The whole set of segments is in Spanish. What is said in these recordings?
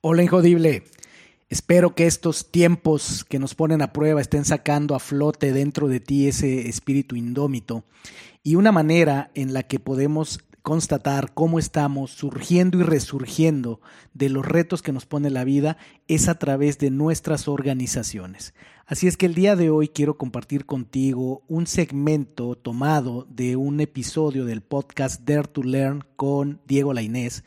Hola Injodible. Espero que estos tiempos que nos ponen a prueba estén sacando a flote dentro de ti ese espíritu indómito y una manera en la que podemos constatar cómo estamos surgiendo y resurgiendo de los retos que nos pone la vida es a través de nuestras organizaciones. Así es que el día de hoy quiero compartir contigo un segmento tomado de un episodio del podcast Dare to Learn con Diego Lainés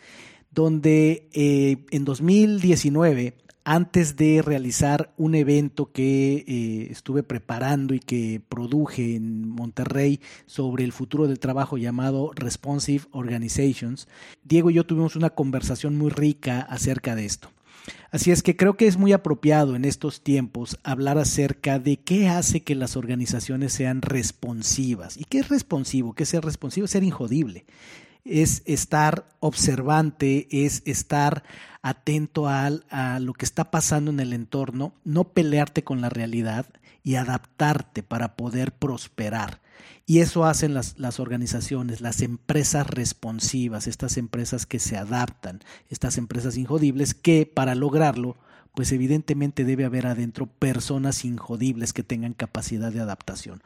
donde eh, en 2019, antes de realizar un evento que eh, estuve preparando y que produje en Monterrey sobre el futuro del trabajo llamado Responsive Organizations, Diego y yo tuvimos una conversación muy rica acerca de esto. Así es que creo que es muy apropiado en estos tiempos hablar acerca de qué hace que las organizaciones sean responsivas. ¿Y qué es responsivo? ¿Qué es ser responsivo? Es ser injodible es estar observante, es estar atento a, lo que está pasando en el entorno, no pelearte con la realidad y adaptarte para poder prosperar. Y eso hacen las, las, organizaciones, las empresas responsivas, estas empresas que se adaptan, estas empresas injodibles que para lograrlo, pues evidentemente debe haber adentro personas injodibles que tengan capacidad de adaptación.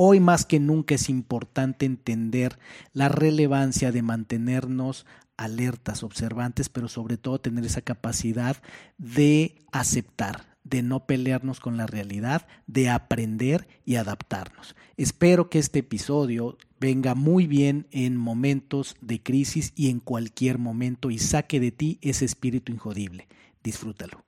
Hoy más que nunca es importante entender la relevancia de mantenernos alertas, observantes, pero sobre todo tener esa capacidad de aceptar, de no pelearnos con la realidad, de aprender y adaptarnos. Espero que este episodio venga muy bien en momentos de crisis y en cualquier momento y saque de ti ese espíritu injodible. Disfrútalo.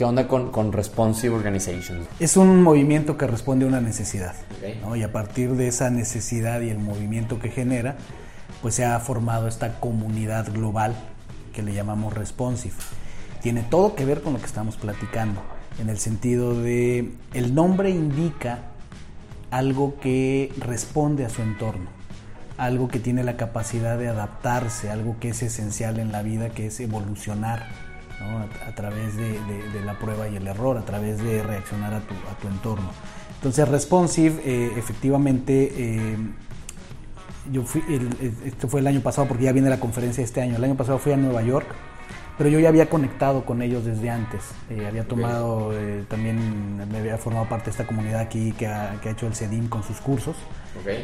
¿Qué onda con, Responsive Organization? Es un movimiento que responde a una necesidad. Y a partir de esa necesidad y el movimiento que genera, pues se ha formado esta comunidad global que le llamamos Responsive. Tiene todo que ver con lo que estamos platicando, en el sentido de el nombre indica algo que responde a su entorno, algo que tiene la capacidad de adaptarse, algo que es esencial en la vida, que es evolucionar a, través de, la prueba y el error, a través de reaccionar a tu, a tu entorno. Entonces, responsive, eh, efectivamente, eh, yo fui, esto fue el año pasado porque ya viene la conferencia este año. El año pasado fui a Nueva York, pero yo ya había conectado con ellos desde antes. Eh, había tomado, también me había formado parte de esta comunidad aquí que ha, que ha hecho el CEDIM con sus cursos.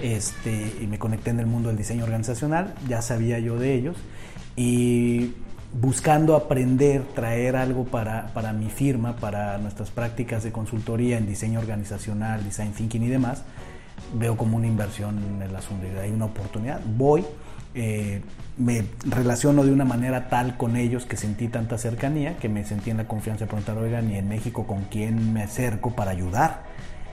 Este, y me conecté en el mundo del diseño organizacional, ya sabía yo de ellos. Y buscando aprender, traer algo para, para, mi firma, para nuestras prácticas de consultoría en diseño organizacional, design thinking y demás, veo como una inversión en el asunto. Hay una oportunidad, voy, eh, me relaciono de una manera tal con ellos que sentí tanta cercanía, que me sentí en la confianza de preguntar, oigan, ¿y en México con quién me acerco para ayudar?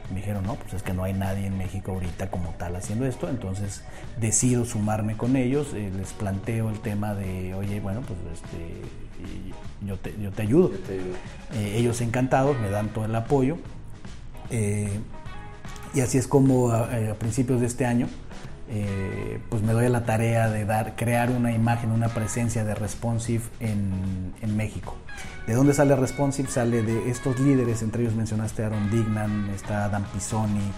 Me dijeron, no, pues es que no hay nadie en México ahorita como tal haciendo esto, entonces decido sumarme con ellos, eh, les planteo el tema de, oye, bueno, pues este, yo, te, yo te ayudo. Eh, ellos encantados, me dan todo el apoyo. Eh, y así es como a, principios de este año, pues me doy a la tarea de dar, crear una imagen, una presencia de Responsive en, México. ¿De dónde sale Responsive? Sale de estos líderes, entre ellos mencionaste Aaron Dignan, está Dan Pisoni,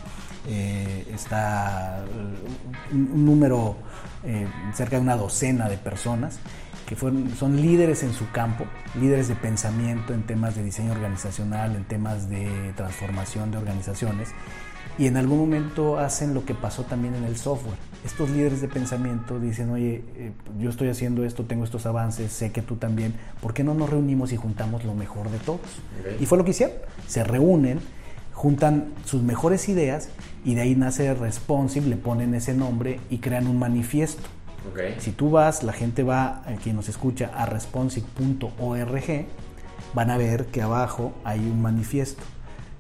eh, está eh, un, número eh, cerca de una docena de personas que son líderes en su campo, líderes de pensamiento en temas de diseño organizacional, en temas de transformación de organizaciones y en algún momento hacen lo que pasó también en el software. Estos líderes de pensamiento dicen, oye, eh, yo estoy haciendo esto, tengo estos avances, sé que tú también, ¿por qué no nos reunimos y juntamos lo mejor de todos? Y fue lo que hicieron, se reúnen, juntan sus mejores ideas y de ahí nace Responsive, le ponen ese nombre y crean un manifiesto. Si tú vas, la gente va, eh, quien nos escucha, a responsive.org, van a ver que abajo hay un manifiesto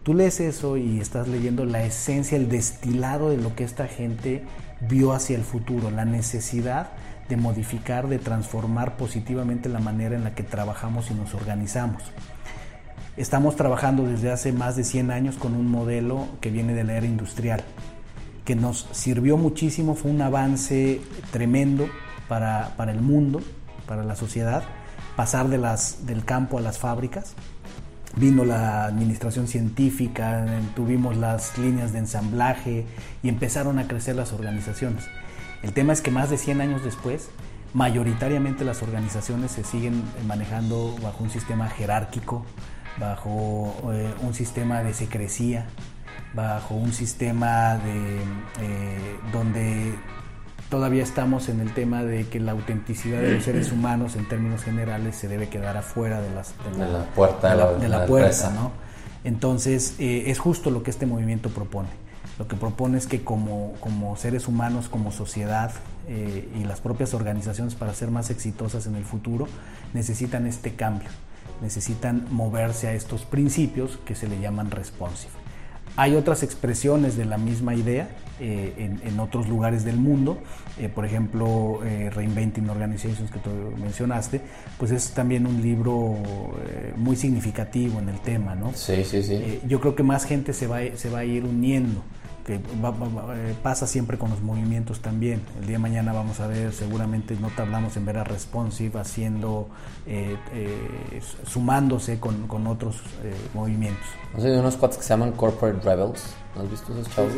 Tú lees eso y estás leyendo la esencia, el destilado de lo que esta gente vio hacia el futuro la necesidad de modificar, de transformar positivamente la manera en la que trabajamos y nos organizamos. Estamos trabajando desde hace más de 100 años con un modelo que viene de la era industrial, que nos sirvió muchísimo, fue un avance tremendo para, para el mundo, para la sociedad, pasar del campo a las fábricas. Vino la administración científica, tuvimos las líneas de ensamblaje y empezaron a crecer las organizaciones. El tema es que más de 100 años después, mayoritariamente las organizaciones se siguen manejando bajo un sistema jerárquico, bajo eh, un sistema de secrecía, bajo un sistema de, eh, donde todavía estamos en el tema de que la autenticidad de los seres humanos en términos generales se debe quedar afuera de, las, la, puerta de la, puerta, ¿no? Entonces eh, es justo lo que este movimiento propone. Lo que propone es que como, como seres humanos, como sociedad eh, y las propias organizaciones para ser más exitosas en el futuro necesitan este cambio, necesitan moverse a estos principios que se le llaman responsive. Hay otras expresiones de la misma idea eh, en, otros lugares del mundo, eh, por ejemplo, eh, Reinventing Organizations que tú mencionaste, pues es también un libro muy significativo en el tema, ¿no? Sí, sí, sí. yo creo que más gente se va, se va a ir uniendo que eh, pasa siempre con los movimientos también. El día de mañana vamos a ver, seguramente no tardamos en ver a Responsive haciendo, eh, eh, sumándose con, con otros movimientos. No sé, hay unos cuates que se llaman Corporate Rebels. ¿No has visto esos chavos?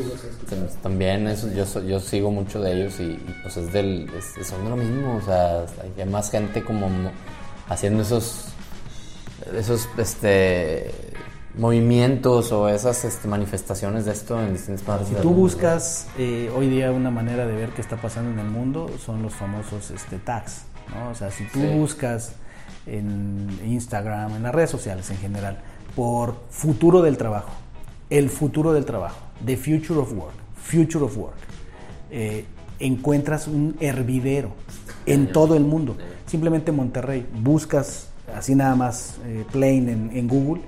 También eso, yo, yo sigo mucho de ellos y, pues es del, son de lo mismo. O sea, hay más gente como haciendo esos, esos, este movimientos o esas este, manifestaciones de esto en distintas partes. Si tú buscas eh, hoy día una manera de ver qué está pasando en el mundo, son los famosos este, tags. ¿no? O sea, si tú buscas en Instagram, en las redes sociales en general, por futuro del trabajo, el futuro del trabajo, the future of work, future of work, eh, encuentras un hervidero en todo el mundo. Simplemente Monterrey, buscas así nada más eh, plain en, en Google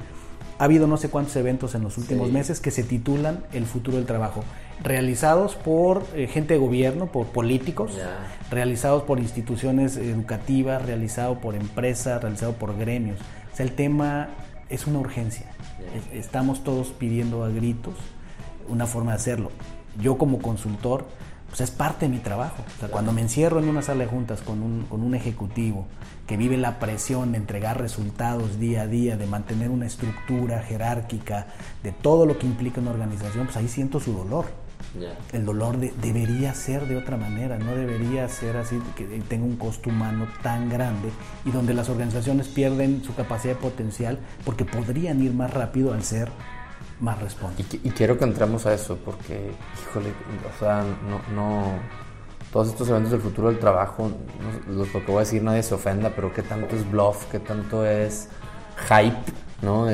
ha habido no sé cuántos eventos en los últimos meses que se titulan El futuro del trabajo, realizados por eh, gente de gobierno, por políticos, realizados por instituciones educativas, realizados por empresas, realizados por gremios. O sea, el tema es una urgencia. Estamos todos pidiendo a gritos una forma de hacerlo. Yo como consultor, pues es parte de mi trabajo. O sea, cuando me encierro en una sala de juntas con un, con un ejecutivo que vive la presión de entregar resultados día a día, de mantener una estructura jerárquica, de todo lo que implica una organización, pues ahí siento su dolor. El dolor debería ser de otra manera, no debería ser así que tenga un costo humano tan grande y donde las organizaciones pierden su capacidad de potencial porque podrían ir más rápido al ser más responsables. Y, quiero que entremos a eso porque, híjole, o sea, no, no todos estos eventos del futuro del trabajo, lo que voy a decir nadie se ofenda, pero qué tanto es bluff, qué tanto es hype, ¿no?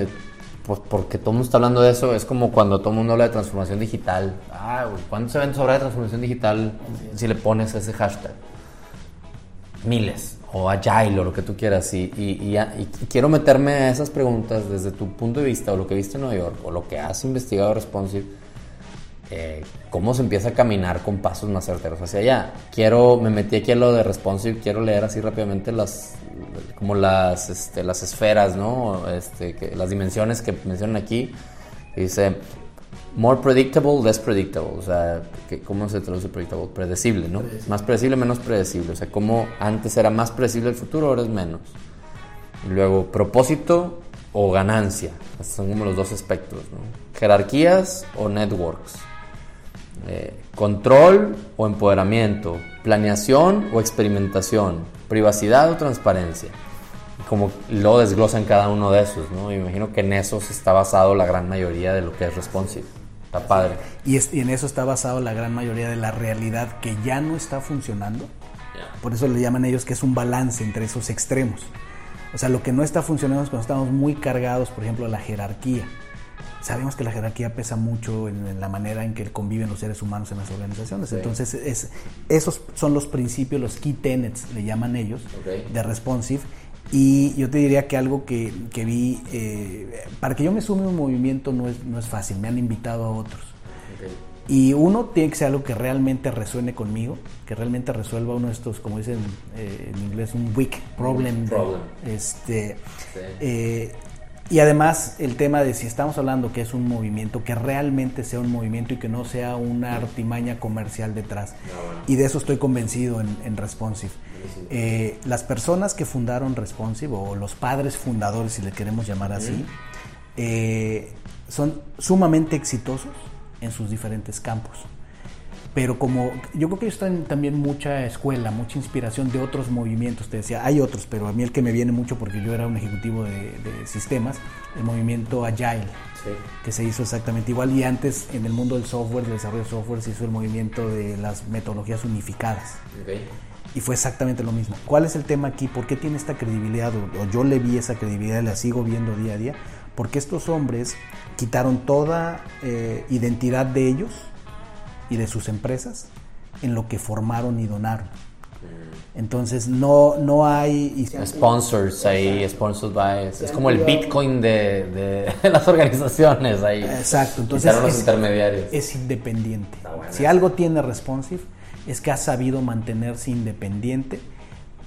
pues porque todo el mundo está hablando de eso, es como cuando todo el mundo habla de transformación digital. Ah, ¿cuántos eventos habrá de transformación digital si le pones ese hashtag? Miles, o agile, o lo que tú quieras. Y, y, y, quiero meterme a esas preguntas desde tu punto de vista, o lo que viste en Nueva York, o lo que has investigado responsive eh, cómo se empieza a caminar con pasos más certeros hacia allá. Quiero, me metí aquí a lo de responsive, quiero leer así rápidamente las, como las, este, las esferas, ¿no? Este, que, las dimensiones que mencionan aquí. Dice, more predictable, less predictable. O sea, que, ¿cómo se traduce predictable? Predecible, ¿no? Más predecible, menos predecible. O sea, como antes era más predecible el futuro, ahora es menos. Y luego, propósito o ganancia. son como los dos aspectos, ¿no? Jerarquías o networks. Eh, control o empoderamiento, planeación o experimentación, privacidad o transparencia. Como lo desglosan cada uno de esos, ¿no? Me imagino que en esos está basado la gran mayoría de lo que es responsive. Está padre. Y, en eso está basado la gran mayoría de la realidad que ya no está funcionando. Por eso le llaman ellos que es un balance entre esos extremos. O sea, lo que no está funcionando es cuando estamos muy cargados, por ejemplo, a la jerarquía sabemos que la jerarquía pesa mucho en, la manera en que conviven los seres humanos en las organizaciones. Entonces, es, esos son los principios, los key tenets, le llaman ellos, de responsive. Y yo te diría que algo que, que vi, eh, para que yo me sume a un movimiento no es, no es fácil, me han invitado a otros. Y uno tiene que ser algo que realmente resuene conmigo, que realmente resuelva uno de estos, como dicen eh, en inglés, un weak problem. este, eh, y además el tema de si estamos hablando que es un movimiento, que realmente sea un movimiento y que no sea una artimaña comercial detrás. Ah, y de eso estoy convencido en, Responsive. Eh, las personas que fundaron Responsive, o los padres fundadores, si le queremos llamar así, son sumamente exitosos en sus diferentes campos. Pero como yo creo que ellos traen también mucha escuela, mucha inspiración de otros movimientos, te decía, hay otros, pero a mí el que me viene mucho porque yo era un ejecutivo de, sistemas, el movimiento Agile, que se hizo exactamente igual y antes en el mundo del software, del desarrollo de software, se hizo el movimiento de las metodologías unificadas. Y fue exactamente lo mismo. ¿Cuál es el tema aquí? ¿Por qué tiene esta credibilidad? O, yo le vi esa credibilidad, la sigo viendo día a día. Porque estos hombres quitaron toda eh, identidad de ellos y de sus empresas en lo que formaron y donaron. Mm. Entonces no, no hay... Sponsors ahí, sponsors by... Es como el Bitcoin de, de las organizaciones ahí. Exacto, entonces los intermediarios. es independiente. Si algo tiene Responsive es que ha sabido mantenerse independiente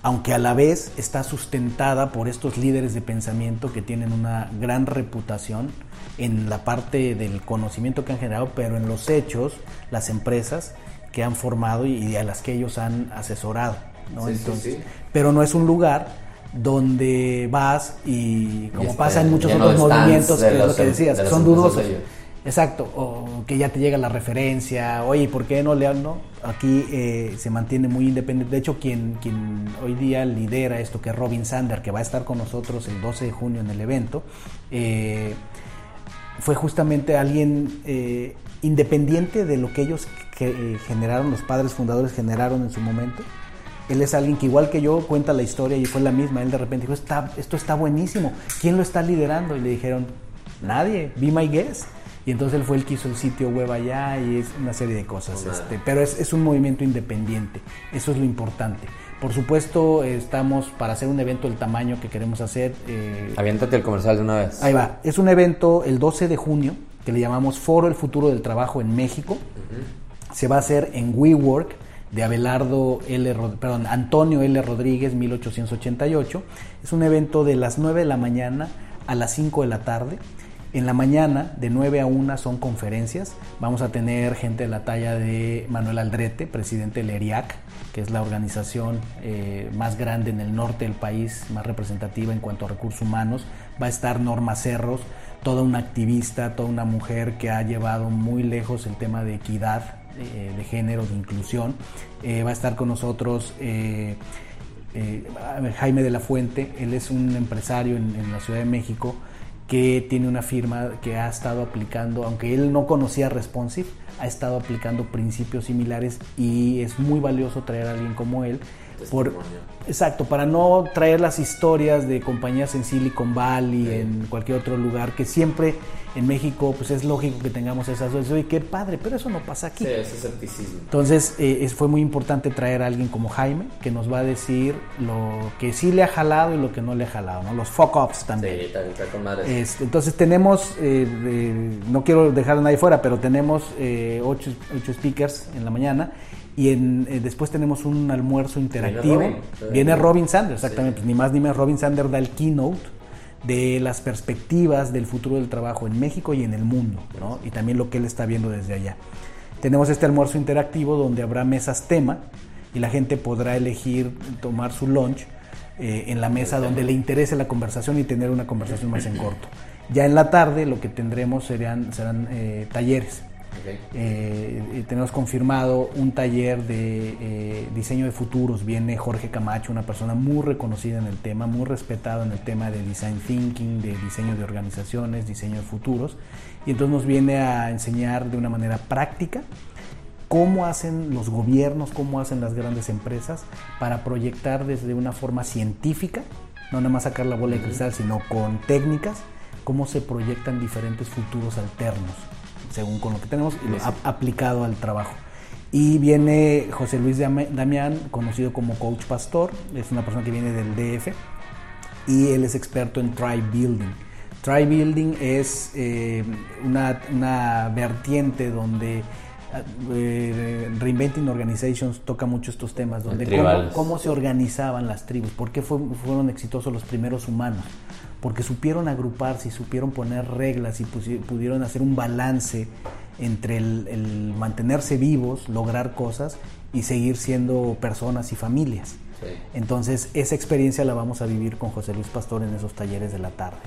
aunque a la vez está sustentada por estos líderes de pensamiento que tienen una gran reputación en la parte del conocimiento que han generado, pero en los hechos, las empresas que han formado y a las que ellos han asesorado. Pero no es un lugar donde vas y como pasa en muchos otros movimientos, que es lo que decías, son dudosos. Exacto, o que ya te llega la referencia, oye, ¿por qué no le no? Aquí eh, se mantiene muy independiente. De hecho, quien, quien hoy día lidera esto, que es Robin Sander, que va a estar con nosotros el 12 de junio en el evento, eh, fue justamente alguien eh, independiente de lo que ellos que, generaron, los padres fundadores generaron en su momento. Él es alguien que igual que yo cuenta la historia y fue la misma. Él de repente dijo, esto está buenísimo. ¿Quién lo está liderando? Y le dijeron, nadie, be my guest. Y entonces él fue el que hizo el sitio web allá y es una serie de cosas. Este, pero es, un movimiento independiente, eso es lo importante. Por supuesto, estamos para hacer un evento del tamaño que queremos hacer. Eh, Aviéntate el comercial de una vez. Ahí va. Es un evento el 12 de junio que le llamamos Foro El Futuro del Trabajo en México. Se va a hacer en WeWork de Abelardo L. perdón, Antonio L. Rodríguez, 1888. Es un evento de las 9 de la mañana a las 5 de la tarde. En la mañana, de 9 a 1, son conferencias. Vamos a tener gente de la talla de Manuel Aldrete, presidente del ERIAC, que es la organización eh, más grande en el norte del país, más representativa en cuanto a recursos humanos. Va a estar Norma Cerros, toda una activista, toda una mujer que ha llevado muy lejos el tema de equidad eh, de género, de inclusión. Eh, va a estar con nosotros. Jaime de la Fuente, él es un empresario en la Ciudad de México que tiene una firma que ha estado aplicando, aunque él no conocía Responsive, ha estado aplicando principios similares y es muy valioso traer a alguien como él. Por, exacto, para no traer las historias de compañías en Silicon Valley, en cualquier otro lugar, que siempre en México, pues es lógico que tengamos esas. Oye, qué padre, pero eso no pasa aquí. Sí, ese escepticismo. Entonces, eh, fue muy importante traer a alguien como Jaime, que nos va a decir lo que sí le ha jalado y lo que no le ha jalado, ¿no? Los fuck-ups también. Sí, también con madre. Este, entonces, tenemos, eh, no quiero dejar a nadie fuera, pero tenemos eh, ocho, ocho speakers en la mañana y en, después tenemos un almuerzo interactivo. Viene Robin, Sanders, exactamente, pues, ni más ni menos. Robin Sanders da el keynote de las perspectivas del futuro del trabajo en México y en el mundo, ¿no? y también lo que él está viendo desde allá. Tenemos este almuerzo interactivo donde habrá mesas tema y la gente podrá elegir tomar su lunch eh, en la mesa donde le interese la conversación y tener una conversación más en corto. Ya en la tarde lo que tendremos serán, serán eh, talleres eh, tenemos confirmado un taller de eh, diseño de futuros. Viene Jorge Camacho, una persona muy reconocida en el tema, muy respetado en el tema de design thinking, de diseño de organizaciones, diseño de futuros. Y entonces nos viene a enseñar de una manera práctica cómo hacen los gobiernos, cómo hacen las grandes empresas para proyectar desde una forma científica, no nada más sacar la bola de cristal, sino con técnicas, cómo se proyectan diferentes futuros alternos según con lo que tenemos, aplicado al trabajo. Y viene José Luis Damián, conocido como Coach Pastor, es una persona que viene del DF y él es experto en Tribe Building. Tribe Building es eh, una, vertiente donde eh, Reinventing Organizations toca mucho estos temas, donde cómo, se organizaban las tribus, por qué fueron exitosos los primeros humanos, porque supieron agruparse y supieron poner reglas y pudieron hacer un balance entre el mantenerse vivos, lograr cosas y seguir siendo personas y familias. Entonces, esa experiencia la vamos a vivir con José Luis Pastor en esos talleres de la tarde.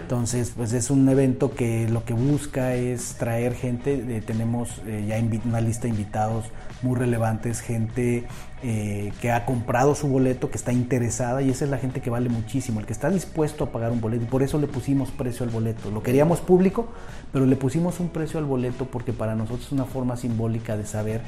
Entonces, pues es un evento que lo que busca es traer gente, eh, tenemos eh, ya una lista de invitados muy relevantes, gente eh, que ha comprado su boleto, que está interesada y esa es la gente que vale muchísimo, el que está dispuesto a pagar un boleto y por eso le pusimos precio al boleto. Lo queríamos público, pero le pusimos un precio al boleto porque para nosotros es una forma simbólica de saber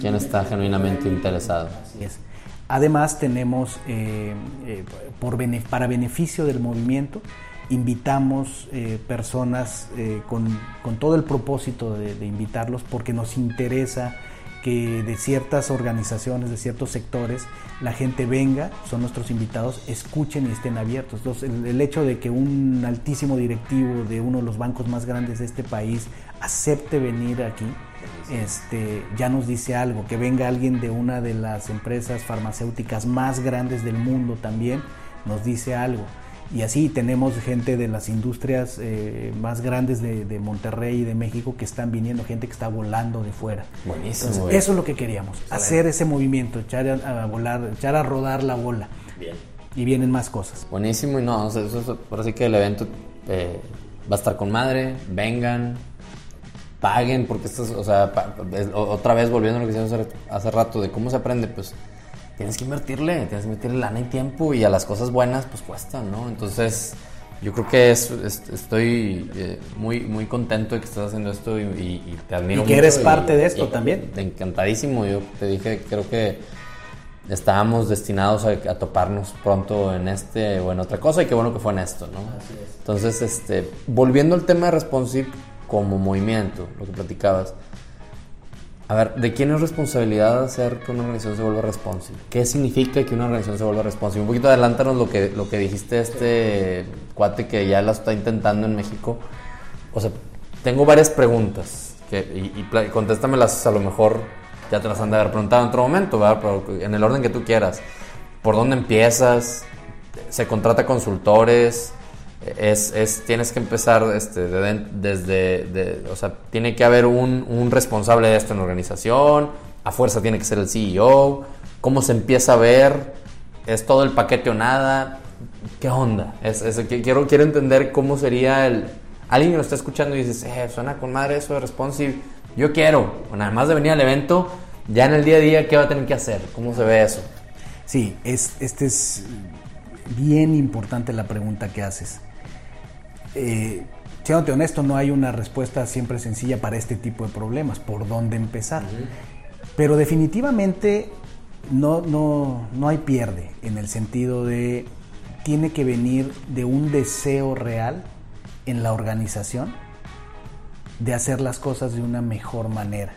quién está genuinamente interesado. Así es. Además tenemos, eh, eh, por para beneficio del movimiento, invitamos eh, personas con, todo el propósito de, invitarlos porque nos interesa que de ciertas organizaciones, de ciertos sectores, la gente venga, son nuestros invitados, escuchen y estén abiertos. el, hecho de que un altísimo directivo de uno de los bancos más grandes de este país acepte venir aquí, este, ya nos dice algo, que venga alguien de una de las empresas farmacéuticas más grandes del mundo también, nos dice algo. Y así tenemos gente de las industrias eh, más grandes de, Monterrey y de México que están viniendo, gente que está volando de fuera. Buenísimo. eso es lo que queríamos, hacer ese movimiento, echar a, volar, echar a rodar la bola. Bien. Y vienen más cosas. Buenísimo, y no, eso, por así que el evento eh, va a estar con madre, vengan, paguen, porque esto es, o sea, otra vez volviendo a lo que decíamos hace, hace rato, de cómo se aprende, pues tienes que invertirle, tienes que invertirle lana y tiempo y a las cosas buenas pues cuestan, ¿no? Entonces yo creo que es, estoy eh, muy, muy contento de que estés haciendo esto y, te admiro. Y que eres parte de esto también. Encantadísimo, yo te dije, creo que estábamos destinados a, a, toparnos pronto en este o en otra cosa y qué bueno que fue en esto, ¿no? Así es. Entonces, este, volviendo al tema de responsive, como movimiento, lo que platicabas. A ver, ¿de quién es responsabilidad hacer que una organización se vuelva responsive? ¿Qué significa que una organización se vuelva responsive? Un poquito adelántanos lo que, lo que dijiste este cuate que ya la está intentando en México. O sea, tengo varias preguntas que, y, y contéstamelas a lo mejor ya te las han de haber preguntado en otro momento, ¿verdad? Pero en el orden que tú quieras. ¿Por dónde empiezas? ¿Se contrata consultores? Es, es, tienes que empezar este, desde, o sea, tiene que haber un, un, responsable de esto en la organización, a fuerza tiene que ser el CEO, cómo se empieza a ver, es todo el paquete o nada, ¿qué onda? Es, es, quiero, quiero entender cómo sería el... Alguien que lo está escuchando y dices, eh, suena con madre eso de responsive, yo quiero, bueno, además de venir al evento, ya en el día a día, ¿qué va a tener que hacer? ¿Cómo se ve eso? Sí, es, este es bien importante la pregunta que haces eh, siéndote honesto, no hay una respuesta siempre sencilla para este tipo de problemas, por dónde empezar. Pero definitivamente no, no, no hay pierde en el sentido de tiene que venir de un deseo real en la organización de hacer las cosas de una mejor manera.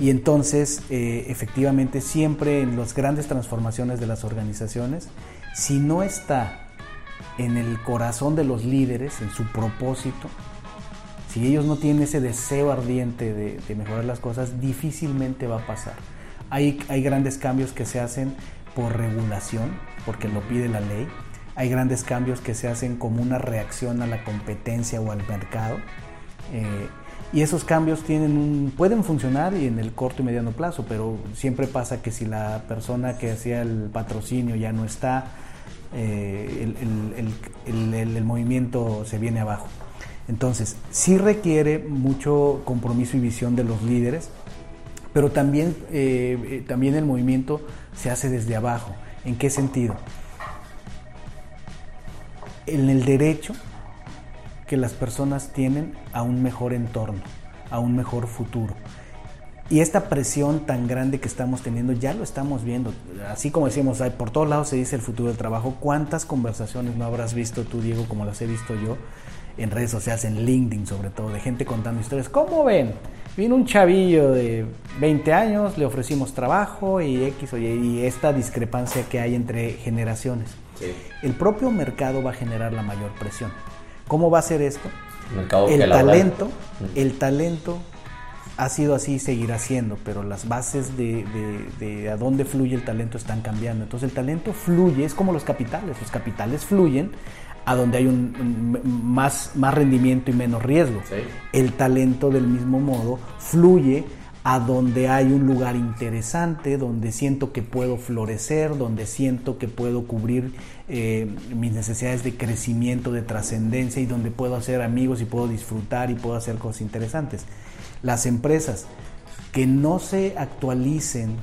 Y entonces, eh, efectivamente, siempre en las grandes transformaciones de las organizaciones, si no está en el corazón de los líderes, en su propósito, si ellos no tienen ese deseo ardiente de, mejorar las cosas, difícilmente va a pasar. Hay, grandes cambios que se hacen por regulación, porque lo pide la ley. Hay grandes cambios que se hacen como una reacción a la competencia o al mercado. Eh, y esos cambios tienen pueden funcionar y en el corto y mediano plazo, pero siempre pasa que si la persona que hacía el patrocinio ya no está, eh, el, movimiento se viene abajo. Entonces, sí requiere mucho compromiso y visión de los líderes, pero también, eh, eh, también el movimiento se hace desde abajo. ¿En qué sentido? En el derecho que las personas tienen a un mejor entorno, a un mejor futuro. Y esta presión tan grande que estamos teniendo ya lo estamos viendo. Así como decimos, por todos lados se dice el futuro del trabajo. ¿Cuántas conversaciones no habrás visto tú, Diego, como las he visto yo en redes sociales, en LinkedIn sobre todo, de gente contando historias? ¿Cómo ven? Vino un chavillo de 20 años, le ofrecimos trabajo y X o Y, esta discrepancia que hay entre generaciones. El propio mercado va a generar la mayor presión. ¿Cómo va a ser esto? El, el talento, el talento ha sido así y seguirá siendo, pero las bases de, de, a dónde fluye el talento están cambiando. Entonces el talento fluye, es como los capitales, los capitales fluyen a donde hay un, más, más rendimiento y menos riesgo. El talento del mismo modo fluye a donde hay un lugar interesante, donde siento que puedo florecer, donde siento que puedo cubrir eh, mis necesidades de crecimiento, de trascendencia y donde puedo hacer amigos y puedo disfrutar y puedo hacer cosas interesantes. Las empresas que no se actualicen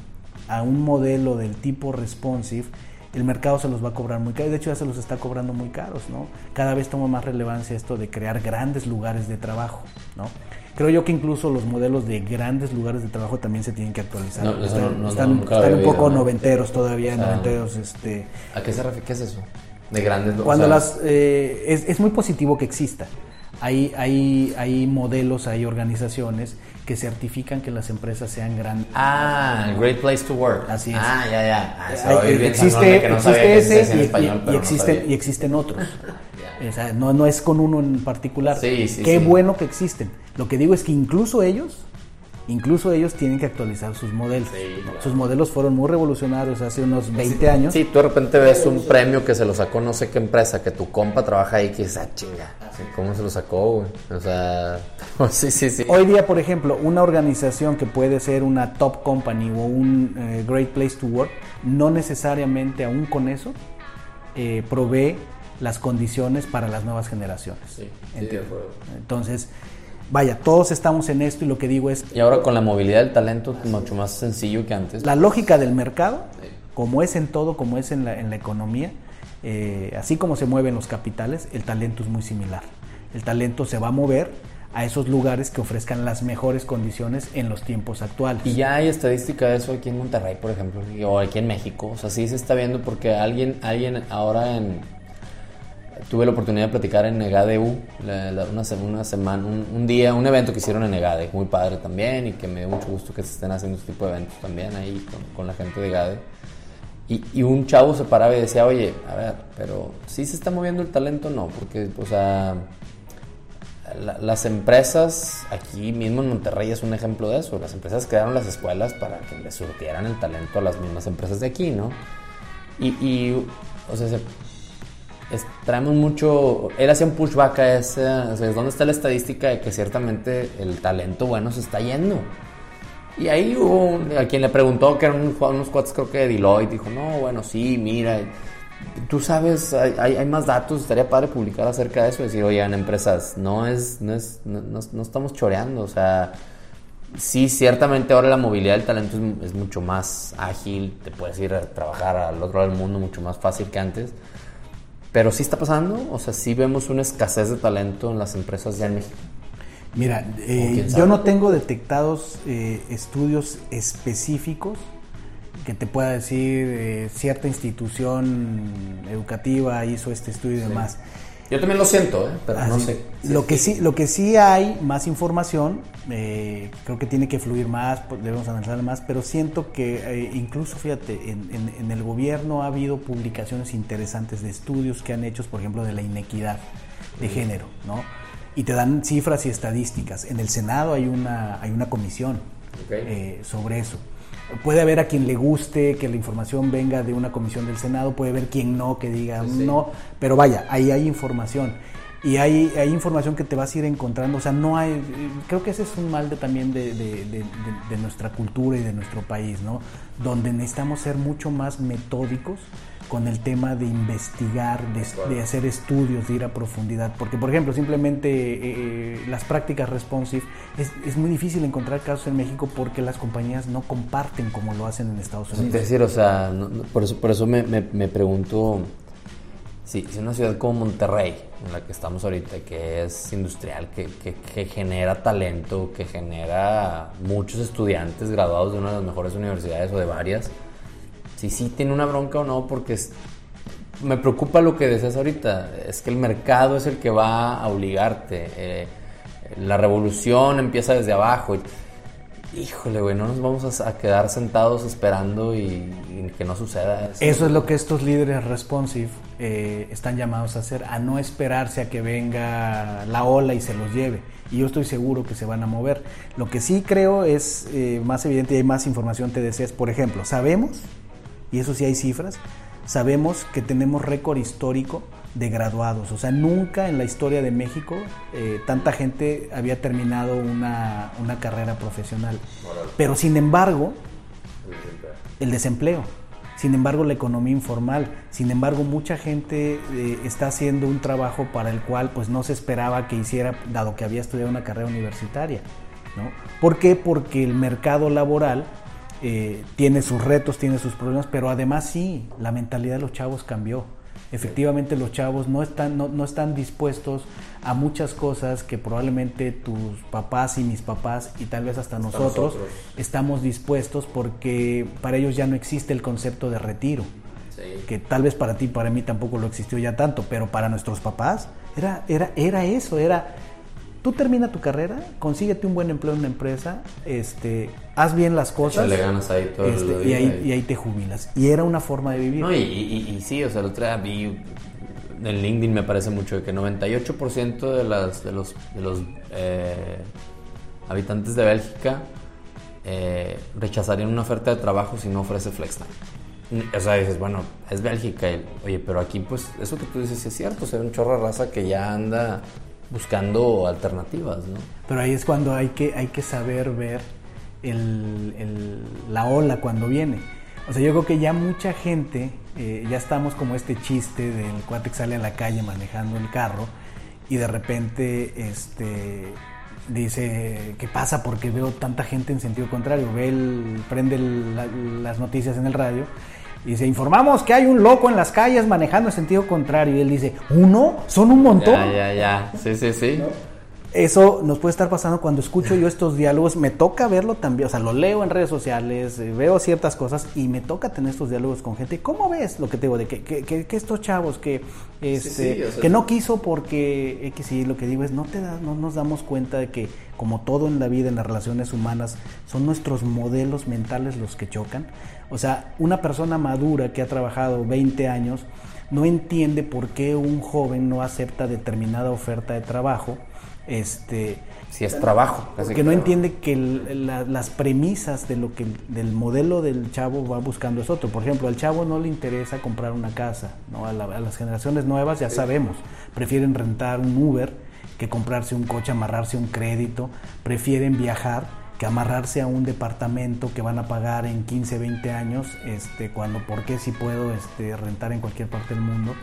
a un modelo del tipo responsive, el mercado se los va a cobrar muy caro. De hecho, ya se los está cobrando muy caros, ¿no? Cada vez toma más relevancia esto de crear grandes lugares de trabajo, ¿no? Creo yo que incluso los modelos de grandes lugares de trabajo también se tienen que actualizar. están, un poco noventeros todavía, noventeros. Este, ¿A qué se refiere? ¿Qué es eso? De grandes Cuando las, eh, es, es muy positivo que exista. Hay, hay, hay modelos, hay organizaciones que certifican que las empresas sean grandes. Ah, Great Place to Work. Así es. Ah, ya, ya. Ah, existe, existe ese y, existen, y existen otros. o sea, no, no es con uno en particular. Sí, sí, Qué bueno que existen. Lo que digo es que incluso ellos incluso ellos tienen que actualizar sus modelos. Sus modelos fueron muy revolucionarios hace unos 20 años. Sí, tú de repente ves un premio que se lo sacó no sé qué empresa, que tu compa trabaja ahí, que es ah, chinga. ¿Cómo se lo sacó, güey? O sea, sí, sí, sí. Hoy día, por ejemplo, una organización que puede ser una top company o un eh, great place to work, no necesariamente aún con eso eh, provee las condiciones para las nuevas generaciones. Sí, Entonces, vaya, todos estamos en esto y lo que digo es... Y ahora con la movilidad del talento es mucho más sencillo que antes. La lógica del mercado, como es en todo, como es en la, en la economía, eh, así como se mueven los capitales, el talento es muy similar. El talento se va a mover a esos lugares que ofrezcan las mejores condiciones en los tiempos actuales. Y ya hay estadística de eso aquí en Monterrey, por ejemplo, o aquí en México. O sea, sí se está viendo porque alguien, alguien ahora en, tuve la oportunidad de platicar en Negadeu una, semana, un, día, un evento que hicieron en Negade, muy padre también y que me dio mucho gusto que se estén haciendo este tipo de eventos también ahí con, la gente de Gade. Y, un chavo se paraba y decía, oye, a ver, pero ¿sí se está moviendo el talento no? Porque, o sea, las empresas, aquí mismo en Monterrey es un ejemplo de eso, las empresas crearon las escuelas para que le surtieran el talento a las mismas empresas de aquí, ¿no? Y, y o sea, se, traemos mucho. Él hacía un pushback a ese. O sea, ¿dónde está la estadística de que ciertamente el talento bueno se está yendo? Y ahí hubo a quien le preguntó, que eran unos, cuates, creo que de Deloitte, dijo: No, bueno, sí, mira. Tú sabes, hay, hay, más datos, estaría padre publicar acerca de eso. Decir, oigan, empresas, no es, no es, no, estamos choreando, o sea sí, ciertamente ahora la movilidad del talento es, es, mucho más ágil, te puedes ir a trabajar al otro lado del mundo mucho más fácil que antes, pero sí está pasando, o sea, sí vemos una escasez de talento en las empresas ya en México. Mira, eh, yo no tengo detectados eh, estudios específicos que te pueda decir eh, cierta institución educativa hizo este estudio y demás. Yo también lo siento, ¿eh? pero no sé. Lo que, sí, lo que sí hay más información, eh, creo que tiene que fluir más, pues, debemos analizar más, pero siento que eh, incluso, fíjate, en, el gobierno ha habido publicaciones interesantes de estudios que han hecho, por ejemplo, de la inequidad de género, ¿no? Y te dan cifras y estadísticas. En el Senado hay una, hay una comisión sobre eso puede haber a quien le guste que la información venga de una comisión del Senado, puede haber quien no, que diga no, pero vaya, ahí hay información. Y hay, hay, información que te vas a ir encontrando, o sea, no hay, creo que ese es un mal de, también de, de nuestra cultura y de nuestro país, ¿no? Donde necesitamos ser mucho más metódicos con el tema de investigar, de, hacer estudios, de ir a profundidad. Porque, por ejemplo, simplemente eh, eh, las prácticas responsive, es, muy difícil encontrar casos en México porque las compañías no comparten como lo hacen en Estados Unidos. Es decir, o sea, por eso, por eso me, me, pregunto si, si, una ciudad como Monterrey, en la que estamos ahorita, que es industrial, que, que, genera talento, que genera muchos estudiantes graduados de una de las mejores universidades o de varias, si sí tiene una bronca o no, porque me preocupa lo que decías ahorita, es que el mercado es el que va a obligarte. Eh, la revolución empieza desde abajo. Híjole, güey, no nos vamos a, quedar sentados esperando y, que no suceda eso. Eso es lo que estos líderes responsive eh, están llamados a hacer, a no esperarse a que venga la ola y se los lleve. Y yo estoy seguro que se van a mover. Lo que sí creo es eh, más evidente y hay más información, te deseas. Por ejemplo, sabemos, y eso sí hay cifras, sabemos que tenemos récord histórico de graduados. O sea, nunca en la historia de México eh, tanta gente había terminado una, carrera profesional. Pero sin embargo, el desempleo. Sin embargo, la economía informal. Sin embargo, mucha gente eh, está haciendo un trabajo para el cual pues no se esperaba que hiciera, dado que había estudiado una carrera universitaria. ¿no? ¿Por qué? Porque el mercado laboral eh, tiene sus retos, tiene sus problemas, pero además sí, la mentalidad de los chavos cambió efectivamente los chavos no están, no, están dispuestos a muchas cosas que probablemente tus papás y mis papás y tal vez hasta nosotros, estamos dispuestos porque para ellos ya no existe el concepto de retiro. Que tal vez para ti, para mí tampoco lo existió ya tanto, pero para nuestros papás era, era, era eso, era tú termina tu carrera, consíguete un buen empleo en una empresa, este, haz bien las cosas. Le ganas ahí todo este, y, ahí, y ahí te jubilas. Y era una forma de vivir. No, y, y, sí, o sea, el otro día vi en LinkedIn me parece mucho que 98% de, las, de los, de los eh, habitantes de Bélgica eh, rechazarían una oferta de trabajo si no ofrece FlexTime. O sea, dices, bueno, es Bélgica. oye, pero aquí, pues, eso que tú dices es cierto. O sea, un chorro de raza que ya anda buscando alternativas, ¿no? Pero ahí es cuando hay que, hay que saber ver el, la ola cuando viene. O sea, yo creo que ya mucha gente, eh, ya estamos como este chiste del cuate que sale a la calle manejando el carro y de repente este, dice, ¿qué pasa? Porque veo tanta gente en sentido contrario. Ve el, prende las noticias en el radio Dice, informamos que hay un loco en las calles manejando en sentido contrario. Y él dice, ¿uno? ¿Son un montón? Ya, ya, ya. Sí, sí, sí. Eso nos puede estar pasando cuando escucho yo estos diálogos. Me toca verlo también, o sea, lo leo en redes sociales, eh, veo ciertas cosas y me toca tener estos diálogos con gente. ¿Cómo ves lo que te digo? De que, que, que estos chavos que, este, que no quiso porque X y lo que digo es, no, te no nos damos cuenta de que como todo en la vida, en las relaciones humanas, son nuestros modelos mentales los que chocan. O sea, una persona madura que ha trabajado 20 años no entiende por qué un joven no acepta determinada oferta de trabajo este si es trabajo que no entiende que las premisas de lo que del modelo del chavo va buscando es otro. Por ejemplo al chavo no le interesa comprar una casa no a, las generaciones nuevas ya sabemos prefieren rentar un Uber que comprarse un coche amarrarse un crédito prefieren viajar que amarrarse a un departamento que van a pagar en 15 20 años este cuando por qué si puedo este rentar en cualquier parte del mundo.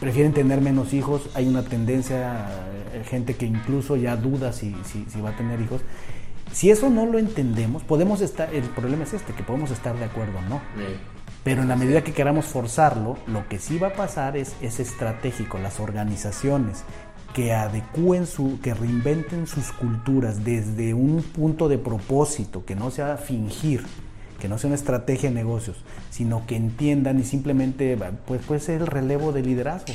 Prefieren tener menos hijos, hay una tendencia, eh, gente que incluso ya duda si, si, va a tener hijos. Si eso no lo entendemos, podemos estar, el problema es este, que podemos estar de acuerdo o no. Pero en la medida que queramos forzarlo, lo que sí va a pasar es, es estratégico, las organizaciones que adecúen su, que reinventen sus culturas desde un punto de propósito, que no sea fingir, que no sea una estrategia de negocios, sino que entiendan y simplemente, pues puede ser el relevo de liderazgo.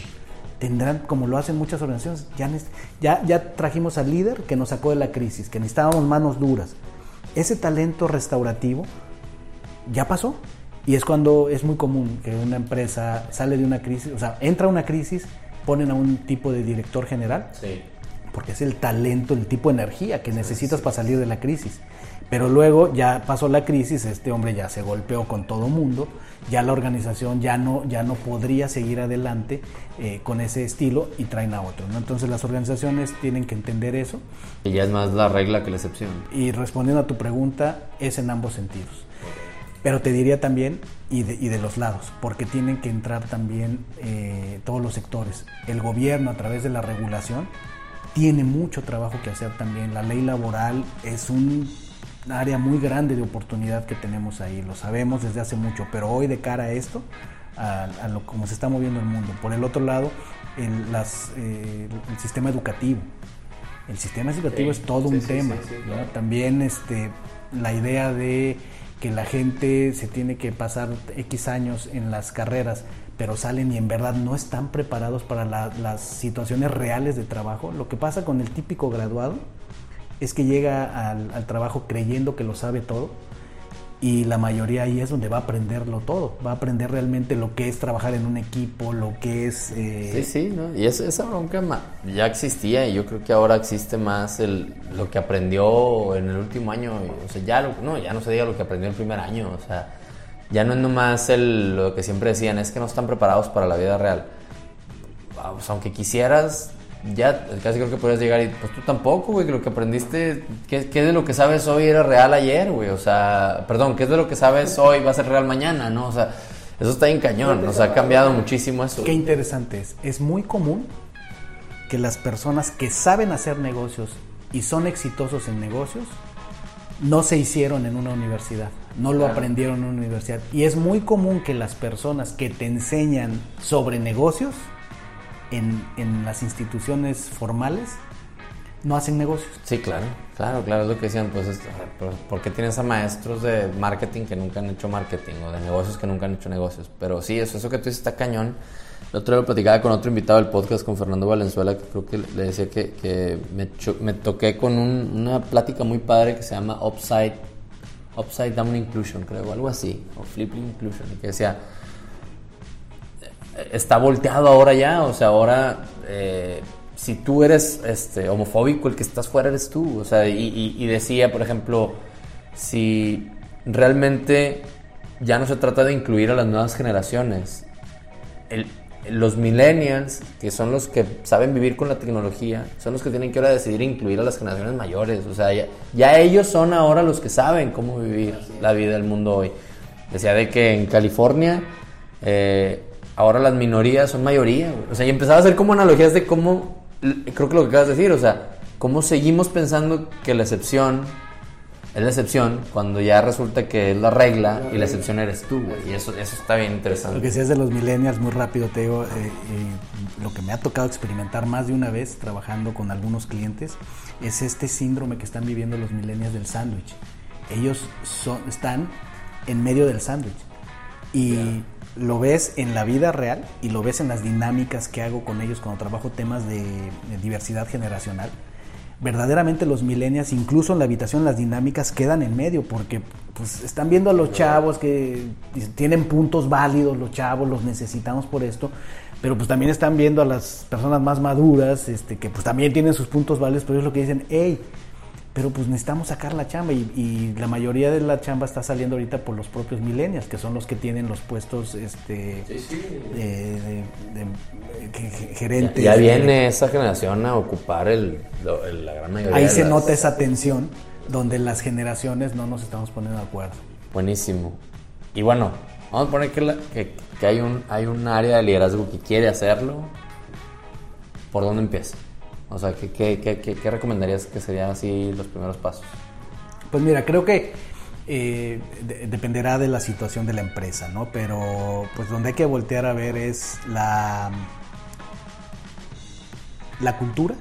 Tendrán, como lo hacen muchas organizaciones, ya, ya, ya trajimos al líder que nos sacó de la crisis, que necesitábamos manos duras. Ese talento restaurativo ya pasó. Y es cuando es muy común que una empresa sale de una crisis, o sea, entra una crisis, ponen a un tipo de director general, porque es el talento, el tipo de energía que necesitas para salir de la crisis. Pero luego ya pasó la crisis, este hombre ya se golpeó con todo mundo, ya la organización ya no, ya no podría seguir adelante eh, con ese estilo y traen a otro. ¿no? Entonces las organizaciones tienen que entender eso. Y ya es más la regla que la excepción. Y respondiendo a tu pregunta, es en ambos sentidos. Pero te diría también, y de, y de, los lados, porque tienen que entrar también eh, todos los sectores. El gobierno a través de la regulación tiene mucho trabajo que hacer también. La ley laboral es un área muy grande de oportunidad que tenemos ahí, lo sabemos desde hace mucho, pero hoy de cara a esto, a, lo como se está moviendo el mundo. Por el otro lado, el, las, eh, el sistema educativo. El sistema educativo es todo un tema. También este, la idea de que la gente se tiene que pasar X años en las carreras, pero salen y en verdad no están preparados para las situaciones reales de trabajo. Lo que pasa con el típico graduado, es que llega al, trabajo creyendo que lo sabe todo y la mayoría ahí es donde va a aprenderlo todo, va a aprender realmente lo que es trabajar en un equipo, lo que es... Eh, sí, sí, ¿no? y esa bronca ya existía y yo creo que ahora existe más el, lo que aprendió en el último año, o sea, ya, no, ya no se diga lo que aprendió el primer año, o sea, ya no es nomás el, lo que siempre decían, es que no están preparados para la vida real. Pues, aunque quisieras, ya casi creo que podrías llegar y pues tú tampoco, güey, que lo que aprendiste, ¿qué, de lo que sabes hoy era real ayer, güey? O sea, perdón, ¿qué de lo que sabes hoy va a ser real mañana, no? O sea, eso está en cañón, nos ha cambiado muchísimo eso. Qué interesante es. Es muy común que las personas que saben hacer negocios y son exitosos en negocios no se hicieron en una universidad, no lo aprendieron en una universidad. Y es muy común que las personas que te enseñan sobre negocios en, en las instituciones formales no hacen negocios. Sí, claro, claro, claro, es lo que decían, pues, ¿por qué tienes a maestros de marketing que nunca han hecho marketing o de negocios que nunca han hecho negocios? Pero sí, eso, eso que tú dices está cañón. El otro día lo platicaba con otro invitado del podcast, con Fernando Valenzuela, que creo que le decía que, que me, me, toqué con una plática muy padre que se llama Upside, Upside Down Inclusion, creo, algo así, o Flip Inclusion, que decía está volteado ahora ya, o sea, ahora eh, si tú eres este, homofóbico, el que estás fuera eres tú, o sea, y, decía, por ejemplo, si realmente ya no se trata de incluir a las nuevas generaciones, los millennials, que son los que saben vivir con la tecnología, son los que tienen que ahora decidir incluir a las generaciones mayores. O sea, ya, ellos son ahora los que saben cómo vivir la vida del mundo hoy. Decía de que en California eh, ahora las minorías son mayoría, O sea, y empezaba a hacer como analogías de cómo, creo que lo que acabas de decir, o sea, cómo seguimos pensando que la excepción es la excepción cuando ya resulta que es la regla y la excepción eres tú, güey. Y eso, eso está bien interesante. Lo que decías de los millennials, muy rápido te digo, eh, eh, lo que me ha tocado experimentar más de una vez trabajando con algunos clientes es este síndrome que están viviendo los millennials del sándwich. Ellos son, están en medio del sándwich. Y lo ves en la vida real y lo ves en las dinámicas que hago con ellos cuando trabajo temas de, diversidad generacional. Verdaderamente los millennials, incluso en la habitación, las dinámicas quedan en medio porque pues, están viendo a los chavos que tienen puntos válidos, los chavos los necesitamos por esto, pero pues también están viendo a las personas más maduras este, que pues también tienen sus puntos válidos, pero es lo que dicen, hey, pero pues necesitamos sacar la chamba y, la mayoría de la chamba está saliendo ahorita por los propios millennials, que son los que tienen los puestos este, De, gerentes. Ya, viene esa generación a ocupar el, la gran mayoría. Ahí se nota esa tensión donde las generaciones no nos estamos poniendo de acuerdo. Buenísimo. Y bueno, vamos a poner que, que, que hay, un, hay un área de liderazgo que quiere hacerlo. ¿Por dónde empieza? O sea, ¿qué, qué, qué, qué recomendarías que serían así los primeros pasos? Pues mira, creo que eh, dependerá de la situación de la empresa, ¿no? Pero pues donde hay que voltear a ver es la, la cultura.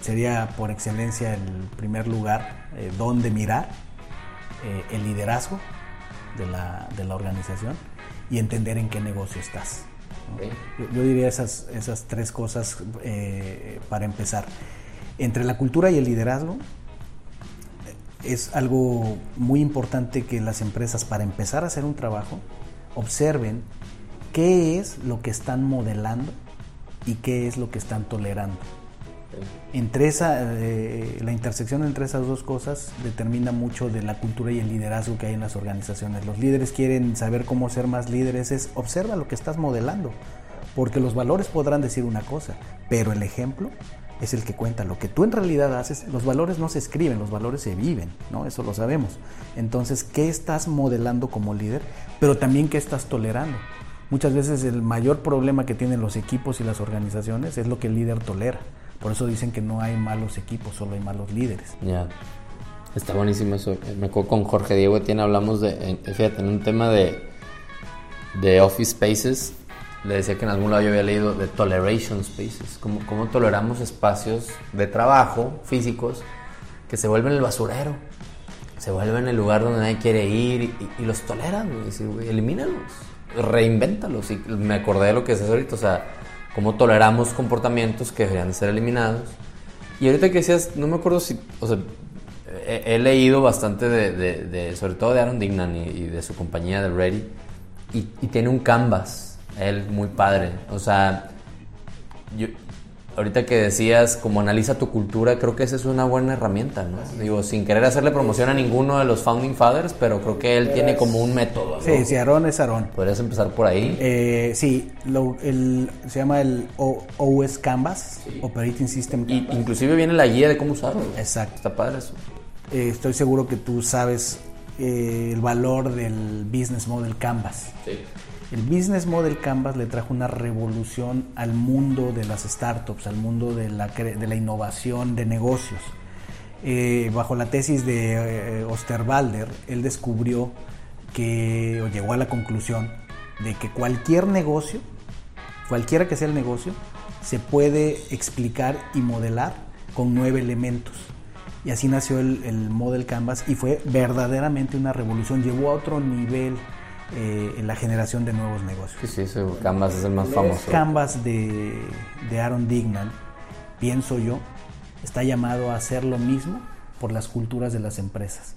Sería por excelencia el primer lugar eh, donde mirar, eh, el liderazgo de la, de la organización y entender en qué negocio estás. Yo, diría esas, esas tres cosas eh, para empezar. Entre la cultura y el liderazgo es algo muy importante que las empresas para empezar a hacer un trabajo observen qué es lo que están modelando y qué es lo que están tolerando. Entre esa, eh, la intersección entre esas dos cosas determina mucho de la cultura y el liderazgo que hay en las organizaciones. Los líderes quieren saber cómo ser más líderes, es observa lo que estás modelando, porque los valores podrán decir una cosa, pero el ejemplo es el que cuenta. Lo que tú en realidad haces, los valores no se escriben, los valores se viven, ¿no? Eso lo sabemos. Entonces, ¿qué estás modelando como líder? Pero también qué estás tolerando. Muchas veces el mayor problema que tienen los equipos y las organizaciones es lo que el líder tolera. Por eso dicen que no hay malos equipos, solo hay malos líderes. Ya. Está buenísimo eso. Me acuerdo con Jorge Diego Etienne hablamos de, fíjate, en un tema de, de office spaces. Le decía que en algún lado yo había leído de toleration spaces, como cómo toleramos espacios de trabajo físicos que se vuelven el basurero, se vuelven el lugar donde nadie quiere ir y, los toleran, y güey, elimínalos, reinvéntalos. Y me acordé de lo que es ahorita, o sea, cómo toleramos comportamientos que deberían ser eliminados. Y ahorita que decías, no me acuerdo si, o sea, he, leído bastante de, sobre todo de Aaron Dignan y, de su compañía de Ready, y, y, tiene un canvas, él muy padre, o sea, yo, ahorita que decías, como analiza tu cultura, creo que esa es una buena herramienta, ¿no? Digo, sin querer hacerle promoción a ninguno de los Founding Fathers, pero creo que él tiene como un método. Sí, sí, Aaron es Aaron. ¿Podrías empezar por ahí? Eh, sí, se llama el OS Canvas, Operating System Canvas. Y, inclusive viene la guía de cómo usarlo. Exacto. Está padre eso. Eh, estoy seguro que tú sabes eh, el valor del Business Model Canvas. Sí. El Business Model Canvas le trajo una revolución al mundo de las startups, al mundo de la, innovación de negocios. Eh, bajo la tesis de eh, Osterwalder, él descubrió que, o llegó a la conclusión de que cualquier negocio, cualquiera que sea el negocio, se puede explicar y modelar con nueve elementos. Y así nació el, el Model Canvas y fue verdaderamente una revolución, llevó a otro nivel eh, en la generación de nuevos negocios. Sí, sí, Canvas es el más famoso. Canvas de, de Aaron Dignan, pienso yo, está llamado a hacer lo mismo por las culturas de las empresas.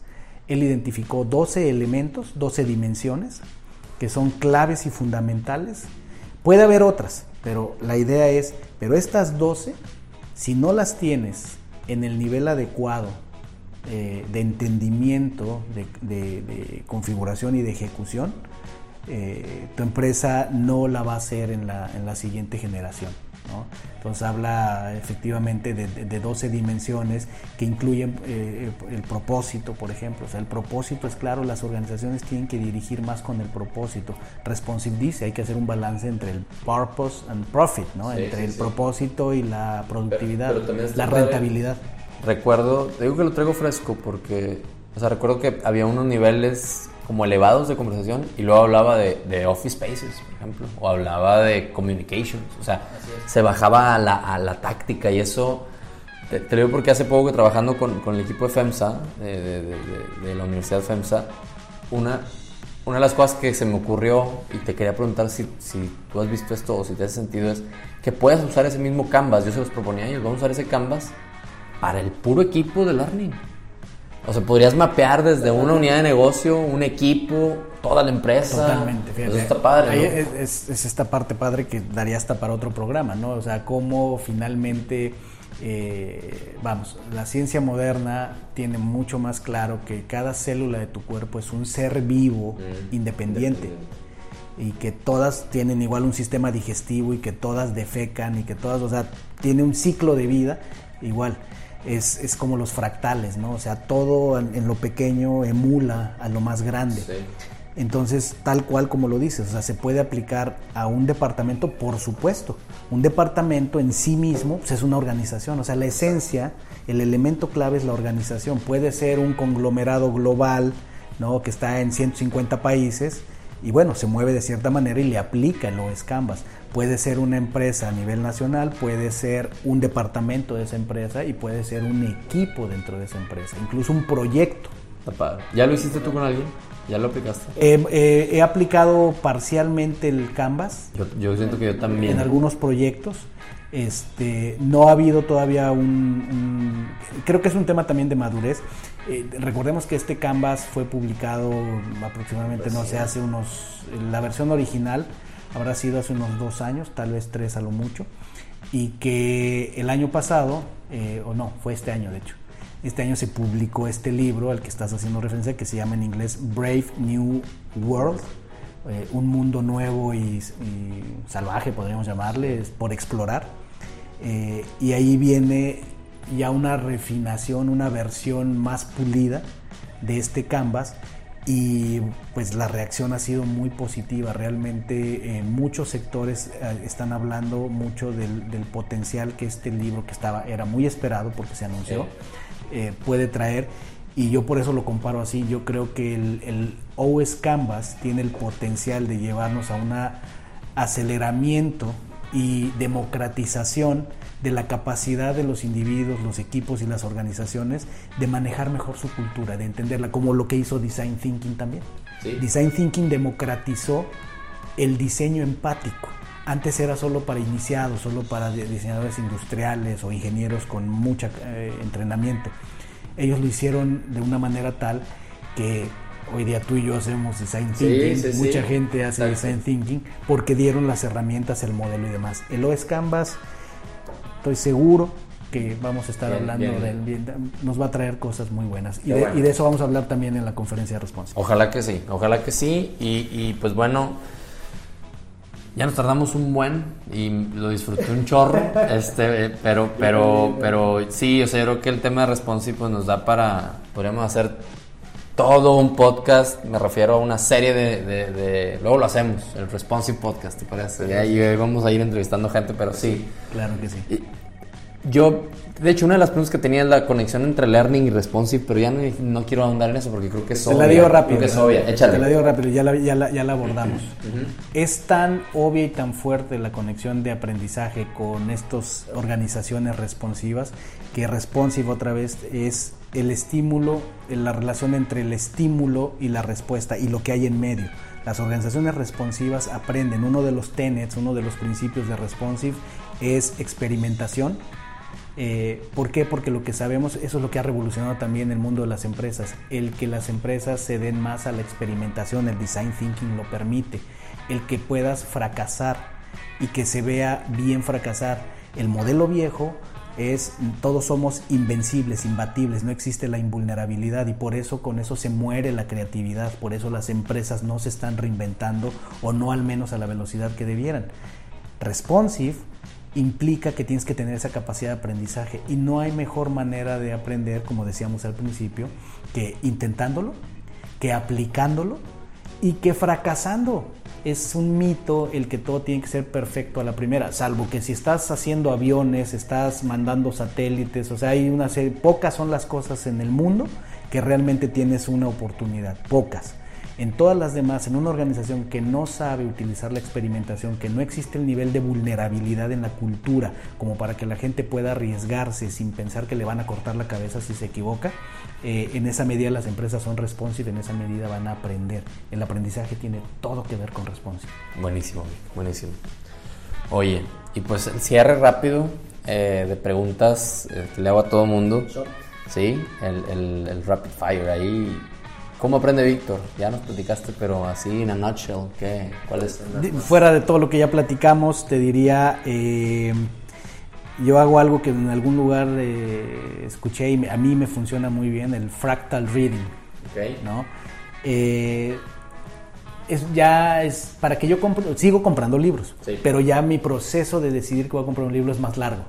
Él identificó 12 elementos, 12 dimensiones, que son claves y fundamentales. Puede haber otras, pero la idea es, pero estas 12, si no las tienes en el nivel adecuado eh, de entendimiento, de, configuración y de ejecución, eh, tu empresa no la va a hacer en la, en la siguiente generación. Entonces habla efectivamente de, 12 dimensiones que incluyen eh, el propósito, por ejemplo. O sea, el propósito es claro, las organizaciones tienen que dirigir más con el propósito. Responsive dice, hay que hacer un balance entre el purpose and profit, ¿no? entre el propósito y la productividad, la rentabilidad recuerdo, digo que lo traigo fresco porque, o sea, recuerdo que había unos niveles como elevados de conversación y luego hablaba de, office spaces, por ejemplo, o hablaba de communications, o sea, se bajaba a la, a la, táctica y eso, te, lo digo porque hace poco que trabajando con, con el equipo de FEMSA, de, de, la Universidad FEMSA, una, una de las cosas que se me ocurrió y te quería preguntar si, si tú has visto esto o si te hace sentido es que puedas usar ese mismo canvas, yo se los proponía a ellos, vamos a usar ese canvas para el puro equipo de learning. O sea, podrías mapear desde una unidad de negocio, un equipo, toda la empresa. Totalmente, fíjate. Eso está padre. Es, esta parte padre que daría hasta para otro programa, ¿no? O sea, cómo finalmente, eh, vamos, la ciencia moderna tiene mucho más claro que cada célula de tu cuerpo es un ser vivo mm, independiente. Y que todas tienen igual un sistema digestivo y que todas defecan y que todas, o sea, tiene un ciclo de vida igual es, como los fractales, ¿no? O sea, todo en, lo pequeño emula a lo más grande. Entonces, tal cual como lo dices, o sea, se puede aplicar a un departamento, por supuesto. Un departamento en sí mismo pues, es una organización, o sea, la esencia, el elemento clave es la organización. Puede ser un conglomerado global, ¿no? Que está en 150 países y bueno, se mueve de cierta manera y le aplica el OS. Puede ser una empresa a nivel nacional, puede ser un departamento de esa empresa y puede ser un equipo dentro de esa empresa, incluso un proyecto. ¿Ya lo hiciste tú con alguien? ¿Ya lo aplicaste? Eh, he aplicado parcialmente el Canvas. Yo, siento que yo también. En algunos proyectos. Este, no ha habido todavía un, Creo que es un tema también de madurez. Eh, recordemos que este Canvas fue publicado aproximadamente, no sé, hace unos... La versión original habrá sido hace unos dos años, tal vez tres a lo mucho, y que el año pasado, eh, o no, fue este año de hecho, este año se publicó este libro al que estás haciendo referencia, que se llama en inglés Brave New World, eh, un mundo nuevo y, salvaje, podríamos llamarle, por explorar. Eh, y ahí viene ya una refinación, una versión más pulida de este canvas y pues la reacción ha sido muy positiva. Realmente en muchos sectores eh, están hablando mucho del, potencial que este libro que estaba era muy esperado porque se anunció eh, puede traer y yo por eso lo comparo así. Yo creo que el, el OS Canvas tiene el potencial de llevarnos a un aceleramiento y democratización de la capacidad de los individuos, los equipos y las organizaciones de manejar mejor su cultura, de entenderla, como lo que hizo Design Thinking también. Design Thinking democratizó el diseño empático. Antes era solo para iniciados, solo para diseñadores industriales o ingenieros con mucho eh, entrenamiento. Ellos lo hicieron de una manera tal que hoy día tú y yo hacemos design thinking, mucha gente hace design thinking porque dieron las herramientas, el modelo y demás. El OS Canvas, estoy seguro que vamos a estar hablando del nos va a traer cosas muy buenas y de, eso vamos a hablar también en la conferencia de respuesta. Ojalá que sí, ojalá que sí y, y pues bueno ya nos tardamos un buen y lo disfruté un chorro, este, pero, pero, pero sí, o sea, yo creo que el tema de responsive pues, nos da para, podríamos hacer todo un podcast, me refiero a una serie de, de, luego lo hacemos, el responsive podcast, ¿te parece? Y ahí vamos a ir entrevistando gente, pero sí. Claro que sí. Yo, de hecho, una de las preguntas que tenía es la conexión entre learning y responsive, pero ya no, quiero ahondar en eso porque creo que es obvia. Te la digo rápido. es obvia. Échale. Te la digo rápido, ya la, ya la, ya la abordamos. Es tan obvia y tan fuerte la conexión de aprendizaje con estas organizaciones responsivas que responsive otra vez es el estímulo, la relación entre el estímulo y la respuesta y lo que hay en medio. Las organizaciones responsivas aprenden, uno de los tenets, uno de los principios de responsive es experimentación, eh, ¿Por qué? Porque lo que sabemos, eso es lo que ha revolucionado también el mundo de las empresas. El que las empresas se den más a la experimentación, el design thinking lo permite. El que puedas fracasar y que se vea bien fracasar. El modelo viejo es todos somos invencibles, imbatibles, no existe la invulnerabilidad y por eso con eso se muere la creatividad, por eso las empresas no se están reinventando o no al menos a la velocidad que debieran. Responsive implica que tienes que tener esa capacidad de aprendizaje y no hay mejor manera de aprender, como decíamos al principio, que intentándolo, que aplicándolo y que fracasando. Es un mito el que todo tiene que ser perfecto a la primera, salvo que si estás haciendo aviones, estás mandando satélites, o sea, hay una serie, pocas son las cosas en el mundo que realmente tienes una oportunidad, pocas. En todas las demás, en una organización que no sabe utilizar la experimentación, que no existe el nivel de vulnerabilidad en la cultura como para que la gente pueda arriesgarse sin pensar que le van a cortar la cabeza si se equivoca, eh, en esa medida las empresas son responsive, en esa medida van a aprender. El aprendizaje tiene todo que ver con responsive. Buenísimo, buenísimo. Oye, y pues el cierre rápido eh, de preguntas eh, que le hago a todo mundo. Sí, el, el rapid fire ahí ¿Cómo aprende Víctor? Ya nos platicaste, pero así en a nutshell, ¿qué? ¿cuál es? Fuera de todo lo que ya platicamos, te diría, eh, yo hago algo que en algún lugar eh, escuché y a mí me funciona muy bien, el fractal reading. Okay. ¿no? Eh, es, ya es para que yo compre, sigo comprando libros, pero ya mi proceso de decidir que voy a comprar un libro es más largo.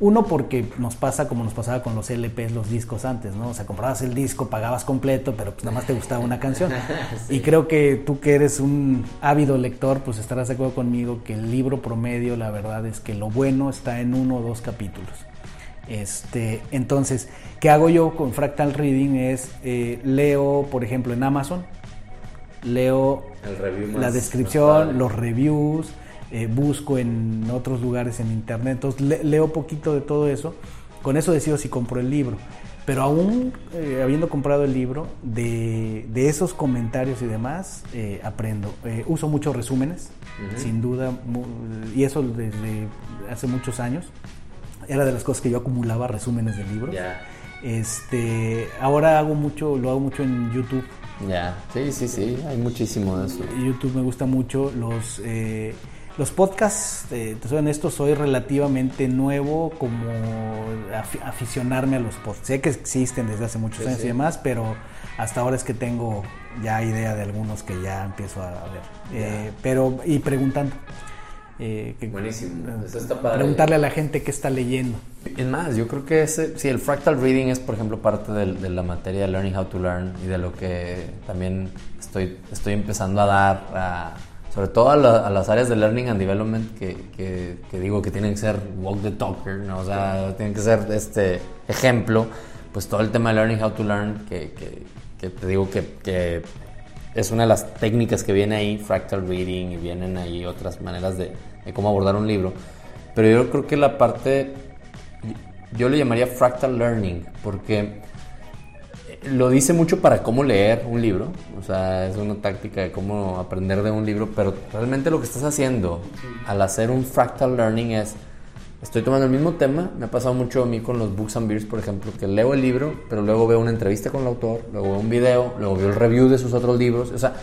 Uno porque nos pasa como nos pasaba con los LPs, los discos antes, ¿no? O sea, comprabas el disco, pagabas completo, pero pues nada más te gustaba una canción. Y creo que tú que eres un ávido lector, pues estarás de acuerdo conmigo que el libro promedio, la verdad es que lo bueno está en uno o dos capítulos. Este, entonces, ¿qué hago yo con Fractal Reading? Es, eh, leo, por ejemplo, en Amazon, leo la descripción, los reviews, eh, busco en otros lugares en internet, entonces leo poquito de todo eso, con eso decido si compro el libro. Pero aún eh, habiendo comprado el libro, de, esos comentarios y demás, eh, aprendo. uso muchos resúmenes, sin duda, y eso desde hace muchos años. Era de las cosas que yo acumulaba, resúmenes de libros. Este, ahora hago mucho, lo hago mucho en YouTube. Ya, sí, sí, sí, hay muchísimo de eso. YouTube me gusta mucho los los podcasts, eh, te soy honesto, soy relativamente nuevo como aficionarme a los podcasts. Sé que existen desde hace muchos años y demás, pero hasta ahora es que tengo ya idea de algunos que ya empiezo a ver. Eh, pero, y preguntando. Eh, Buenísimo. Preguntarle a la gente qué está leyendo. Es más, yo creo que ese, sí, el fractal reading es, por ejemplo, parte de, la materia de Learning How to Learn y de lo que también estoy, estoy empezando a dar a sobre todo a, las áreas de learning and development que, digo que tienen que ser walk the talker, ¿no? o sea, tienen que ser este ejemplo, pues todo el tema de learning how to learn, que, te digo que, es una de las técnicas que viene ahí, fractal reading, y vienen ahí otras maneras de, de cómo abordar un libro, pero yo creo que la parte, yo le llamaría fractal learning, porque lo dice mucho para cómo leer un libro, o sea, es una táctica de cómo aprender de un libro, pero realmente lo que estás haciendo al hacer un fractal learning es, estoy tomando el mismo tema, me ha pasado mucho a mí con los Books and Beers, por ejemplo, que leo el libro, pero luego veo una entrevista con el autor, luego veo un video, luego veo el review de sus otros libros, o sea,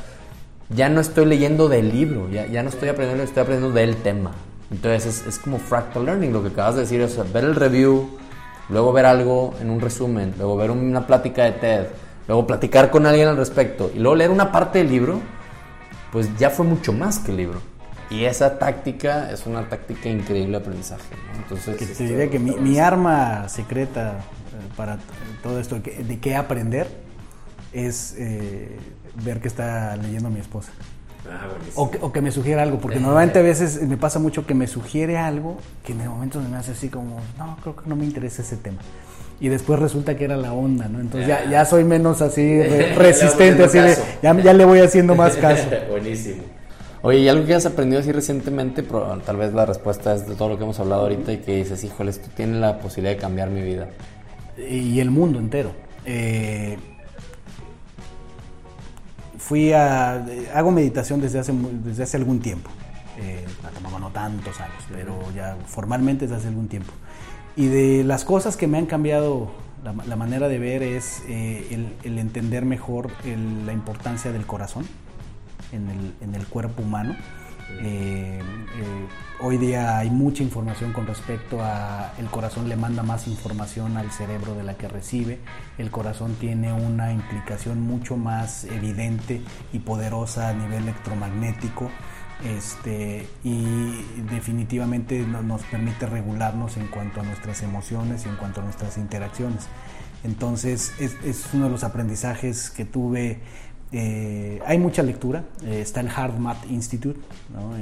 ya no estoy leyendo del libro, ya, ya no estoy aprendiendo, estoy aprendiendo del tema. Entonces es, es como fractal learning, lo que acabas de decir, o sea, ver el review, luego ver algo en un resumen, luego ver una plática de TED, luego platicar con alguien al respecto y luego leer una parte del libro, pues ya fue mucho más que el libro. Y esa táctica es una táctica increíble de aprendizaje. Entonces, que te diré que mi, arma secreta eh, para todo esto de qué aprender es eh, ver que está leyendo mi esposa. Ah, o, que, me sugiera algo, porque normalmente a veces me pasa mucho que me sugiere algo que en el momento me hace así como, no, creo que no me interesa ese tema. Y después resulta que era la onda, ¿no? Entonces ya, ya soy menos así resistente, así de, ya, ya, le voy haciendo más caso. Buenísimo. Oye, ¿y algo que has aprendido así recientemente? tal vez la respuesta es de todo lo que hemos hablado ahorita y que dices, híjole, esto tiene la posibilidad de cambiar mi vida. Y el mundo entero. Eh, fui a... Hago meditación desde hace, desde hace algún tiempo. Eh, no tantos años, pero ya formalmente desde hace algún tiempo. Y de las cosas que me han cambiado la, manera de ver es eh, el, entender mejor la importancia del corazón en el, en el cuerpo humano. Eh, eh, hoy día hay mucha información con respecto a el corazón le manda más información al cerebro de la que recibe. El corazón tiene una implicación mucho más evidente y poderosa a nivel electromagnético. Este, y definitivamente nos permite regularnos en cuanto a nuestras emociones y en cuanto a nuestras interacciones. Entonces es, es uno de los aprendizajes que tuve eh, hay mucha lectura, eh, está el Hard Math Institute,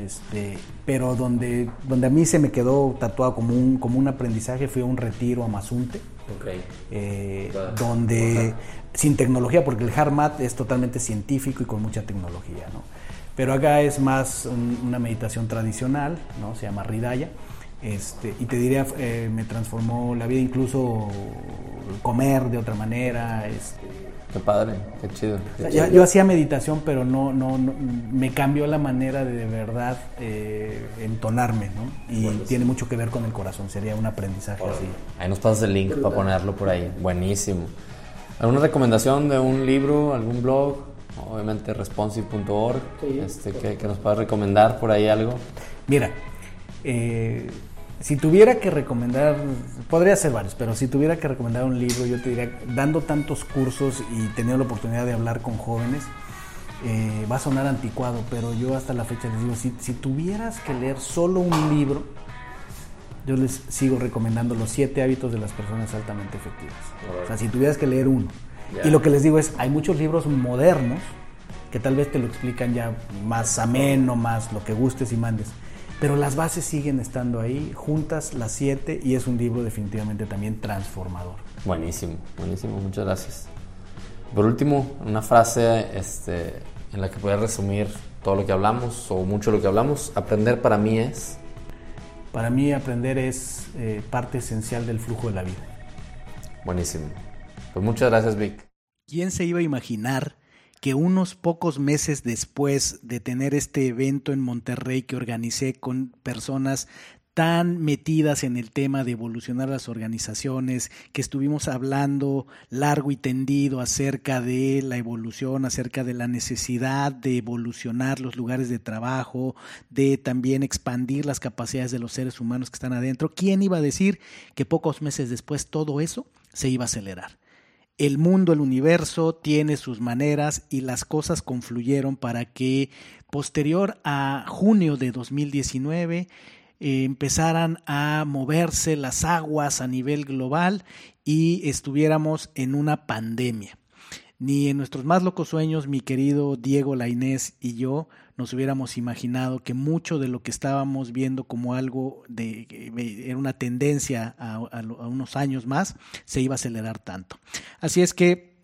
este, pero donde, donde a mí se me quedó tatuado como un, como un aprendizaje fue un retiro a Mazunte, eh, donde sin tecnología, porque el Hard Math es totalmente científico y con mucha tecnología, pero acá es más una meditación tradicional, ¿no? se llama Ridaya. Este, y te diría, me transformó la vida, incluso comer de otra manera, este, Qué padre, qué chido. Yo, hacía meditación, pero no, no, me cambió la manera de de verdad eh, entonarme, ¿no? Y tiene mucho que ver con el corazón, sería un aprendizaje así. Ahí nos pasas el link para ponerlo por ahí, buenísimo. ¿Alguna recomendación de un libro, algún blog? Obviamente responsive.org, este, que, que, nos puedas recomendar por ahí algo. Mira, eh, si tuviera que recomendar, podría ser varios, pero si tuviera que recomendar un libro, yo te diría, dando tantos cursos y teniendo la oportunidad de hablar con jóvenes, eh, va a sonar anticuado, pero yo hasta la fecha les digo, si, tuvieras que leer solo un libro, yo les sigo recomendando los siete hábitos de las personas altamente efectivas. O sea, si tuvieras que leer uno. Y lo que les digo es, hay muchos libros modernos que tal vez te lo explican ya más ameno, más lo que gustes y mandes pero las bases siguen estando ahí, juntas las siete, y es un libro definitivamente también transformador. Buenísimo, buenísimo, muchas gracias. Por último, una frase este, en la que puedas resumir todo lo que hablamos o mucho lo que hablamos. Aprender para mí es... Para mí aprender es eh, parte esencial del flujo de la vida. Buenísimo. Pues muchas gracias, Vic. ¿Quién se iba a imaginar que unos pocos meses después de tener este evento en Monterrey que organicé con personas tan metidas en el tema de evolucionar las organizaciones, que estuvimos hablando largo y tendido acerca de la evolución, acerca de la necesidad de evolucionar los lugares de trabajo, de también expandir las capacidades de los seres humanos que están adentro. ¿Quién iba a decir que pocos meses después todo eso se iba a acelerar? El mundo, el universo tiene sus maneras y las cosas confluyeron para que posterior a junio de 2019 eh, empezaran a moverse las aguas a nivel global y estuviéramos en una pandemia. Ni en nuestros más locos sueños, mi querido Diego Lainés y yo nos hubiéramos imaginado que mucho de lo que estábamos viendo como algo de era una tendencia a, unos años más se iba a acelerar tanto. Así es que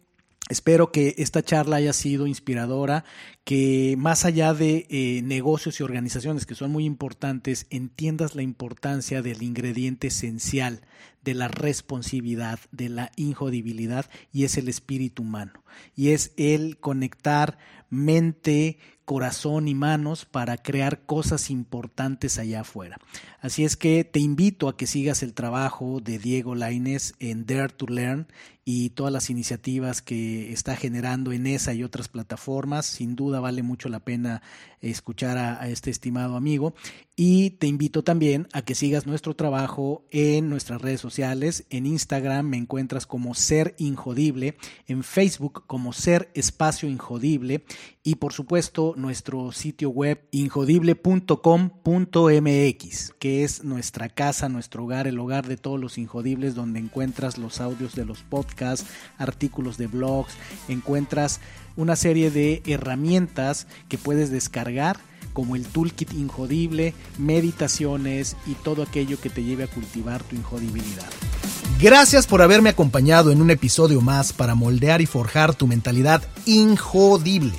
Espero que esta charla haya sido inspiradora, que más allá de eh, negocios y organizaciones que son muy importantes, entiendas la importancia del ingrediente esencial de la responsividad, de la injodibilidad, y es el espíritu humano. Y es el conectar mente, corazón y manos para crear cosas importantes allá afuera. Así es que te invito a que sigas el trabajo de Diego Laines en Dare to Learn y todas las iniciativas que está generando en esa y otras plataformas. Sin duda vale mucho la pena escuchar a, este estimado amigo. Y te invito también a que sigas nuestro trabajo en nuestras redes sociales. En Instagram me encuentras como Ser Injodible, en Facebook como Ser Espacio Injodible y por supuesto nuestro sitio web injodible.com.mx, es nuestra casa, nuestro hogar, el hogar de todos los injodibles donde encuentras los audios de los podcasts, artículos de blogs, encuentras una serie de herramientas que puedes descargar como el toolkit injodible, meditaciones y todo aquello que te lleve a cultivar tu injodibilidad. Gracias por haberme acompañado en un episodio más para moldear y forjar tu mentalidad injodible.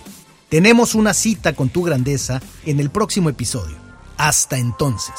Tenemos una cita con tu grandeza en el próximo episodio. Hasta entonces.